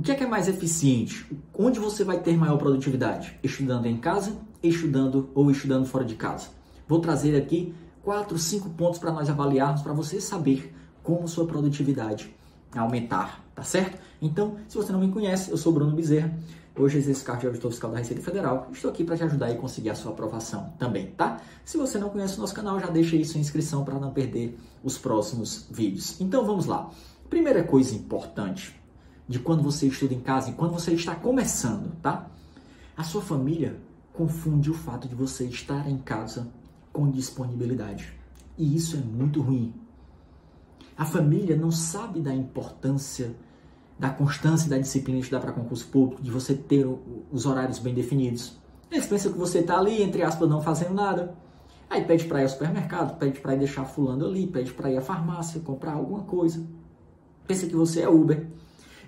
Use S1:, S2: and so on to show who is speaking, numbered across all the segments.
S1: O que é que é mais eficiente? Onde você vai ter maior produtividade? Estudando em casa, estudando ou estudando fora de casa? Vou trazer aqui quatro, cinco pontos para nós avaliarmos para você saber como sua produtividade aumentar, tá certo? Então, se você não me conhece, eu sou Bruno Bezerra. Hoje exerço cargo de auditor fiscal da Receita Federal. Estou aqui para te ajudar e conseguir a sua aprovação também, tá? Se você não conhece o nosso canal, já deixa aí sua inscrição para não perder os próximos vídeos. Então, vamos lá. Primeira coisa importante de quando você estuda em casa e quando você está começando, tá? A sua família confunde o fato de você estar em casa com disponibilidade. E isso é muito ruim. A família não sabe da importância da constância e da disciplina de estudar para concurso público, de você ter os horários bem definidos. Eles pensam que você está ali, entre aspas, não fazendo nada. Aí pede para ir ao supermercado, pede para ir deixar fulano ali, pede para ir à farmácia, comprar alguma coisa. Pensa que você é Uber.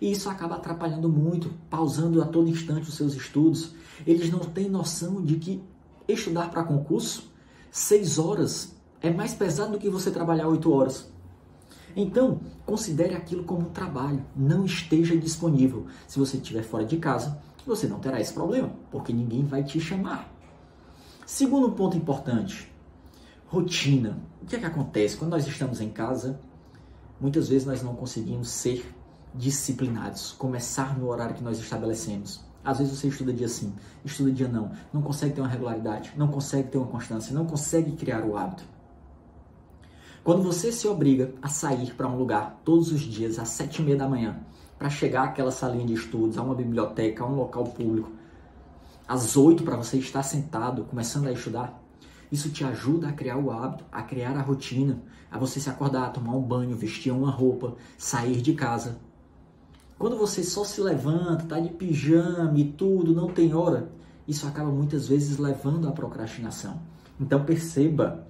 S1: E isso acaba atrapalhando muito, pausando a todo instante os seus estudos. Eles não têm noção de que estudar para concurso, seis horas, é mais pesado do que você trabalhar oito horas. Então, considere aquilo como um trabalho, não esteja disponível. Se você estiver fora de casa, você não terá esse problema, porque ninguém vai te chamar. Segundo ponto importante, rotina. O que é que acontece quando nós estamos em casa? Muitas vezes nós não conseguimos ser disciplinados, começar no horário que nós estabelecemos. Às vezes você estuda dia sim, estuda dia não, não consegue ter uma regularidade, não consegue ter uma constância, não consegue criar o hábito. Quando você se obriga a sair para um lugar todos os dias às sete e meia da manhã para chegar àquela salinha de estudos, a uma biblioteca, a um local público, às oito para você estar sentado começando a estudar, isso te ajuda a criar o hábito, a criar a rotina, a você se acordar, tomar um banho, vestir uma roupa, sair de casa. Quando você só se levanta, tá de pijama e tudo, não tem hora, isso acaba muitas vezes levando à procrastinação. Então perceba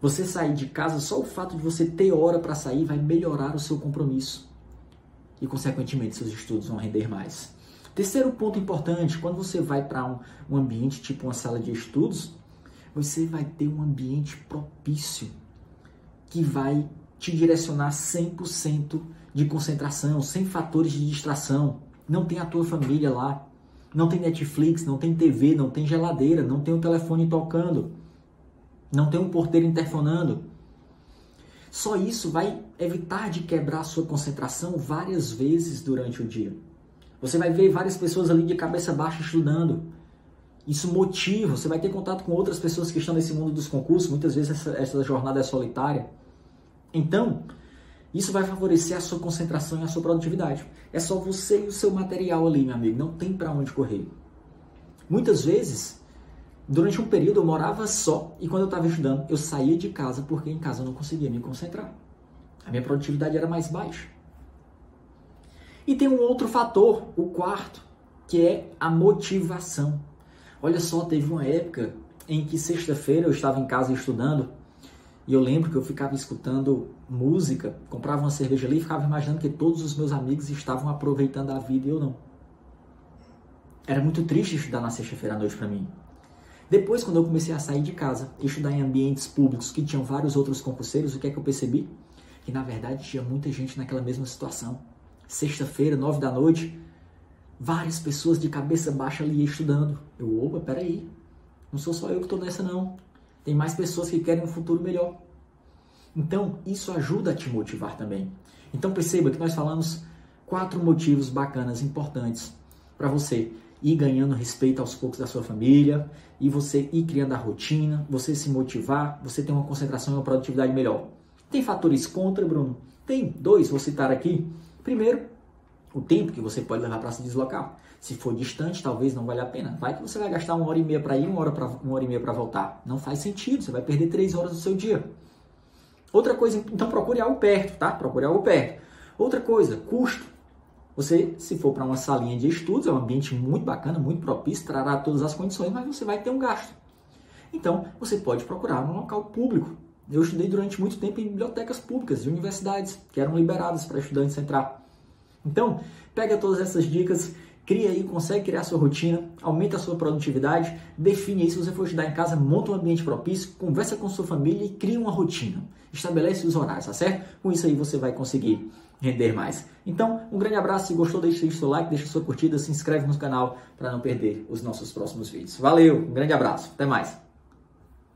S1: você sair de casa, só o fato de você ter hora para sair vai melhorar o seu compromisso. E, consequentemente, seus estudos vão render mais. Terceiro ponto importante: quando você vai para um, um ambiente tipo uma sala de estudos, você vai ter um ambiente propício que vai te direcionar 100% de concentração, sem fatores de distração. Não tem a tua família lá, não tem Netflix, não tem TV, não tem geladeira, não tem o telefone tocando não tem um porteiro interfonando. Só isso vai evitar de quebrar sua concentração várias vezes durante o dia. Você vai ver várias pessoas ali de cabeça baixa estudando. Isso motiva, você vai ter contato com outras pessoas que estão nesse mundo dos concursos, muitas vezes essa, essa jornada é solitária. Então, isso vai favorecer a sua concentração e a sua produtividade. É só você e o seu material ali, meu amigo, não tem para onde correr. Muitas vezes, Durante um período eu morava só e quando eu estava estudando eu saía de casa porque em casa eu não conseguia me concentrar. A minha produtividade era mais baixa. E tem um outro fator, o quarto, que é a motivação. Olha só, teve uma época em que sexta-feira eu estava em casa estudando e eu lembro que eu ficava escutando música, comprava uma cerveja ali e ficava imaginando que todos os meus amigos estavam aproveitando a vida e eu não. Era muito triste estudar na sexta-feira à noite para mim. Depois, quando eu comecei a sair de casa, estudar em ambientes públicos que tinham vários outros concurseiros, o que é que eu percebi? Que na verdade tinha muita gente naquela mesma situação. Sexta-feira, nove da noite, várias pessoas de cabeça baixa ali estudando. Eu, opa, peraí, não sou só eu que estou nessa não. Tem mais pessoas que querem um futuro melhor. Então, isso ajuda a te motivar também. Então, perceba que nós falamos quatro motivos bacanas, importantes para você ir ganhando respeito aos poucos da sua família e você ir criando a rotina, você se motivar, você ter uma concentração e uma produtividade melhor. Tem fatores contra, Bruno? Tem dois, vou citar aqui. Primeiro, o tempo que você pode levar para se deslocar. Se for distante, talvez não valha a pena. Vai que você vai gastar uma hora e meia para ir, uma hora, pra, uma hora e meia para voltar. Não faz sentido, você vai perder três horas do seu dia. Outra coisa, então procure algo perto, tá? Procure algo perto. Outra coisa, custo. Você, se for para uma salinha de estudos, é um ambiente muito bacana, muito propício, trará todas as condições, mas você vai ter um gasto. Então, você pode procurar um local público. Eu estudei durante muito tempo em bibliotecas públicas de universidades, que eram liberadas para estudantes entrar. Então, pega todas essas dicas, cria aí, consegue criar sua rotina, aumenta a sua produtividade, define aí, se você for estudar em casa, monta um ambiente propício, conversa com sua família e cria uma rotina. Estabelece os horários, tá certo? Com isso aí você vai conseguir render mais. Então, um grande abraço, se gostou, deixe seu like, deixe sua curtida, se inscreve no canal para não perder os nossos próximos vídeos. Valeu, um grande abraço, até mais.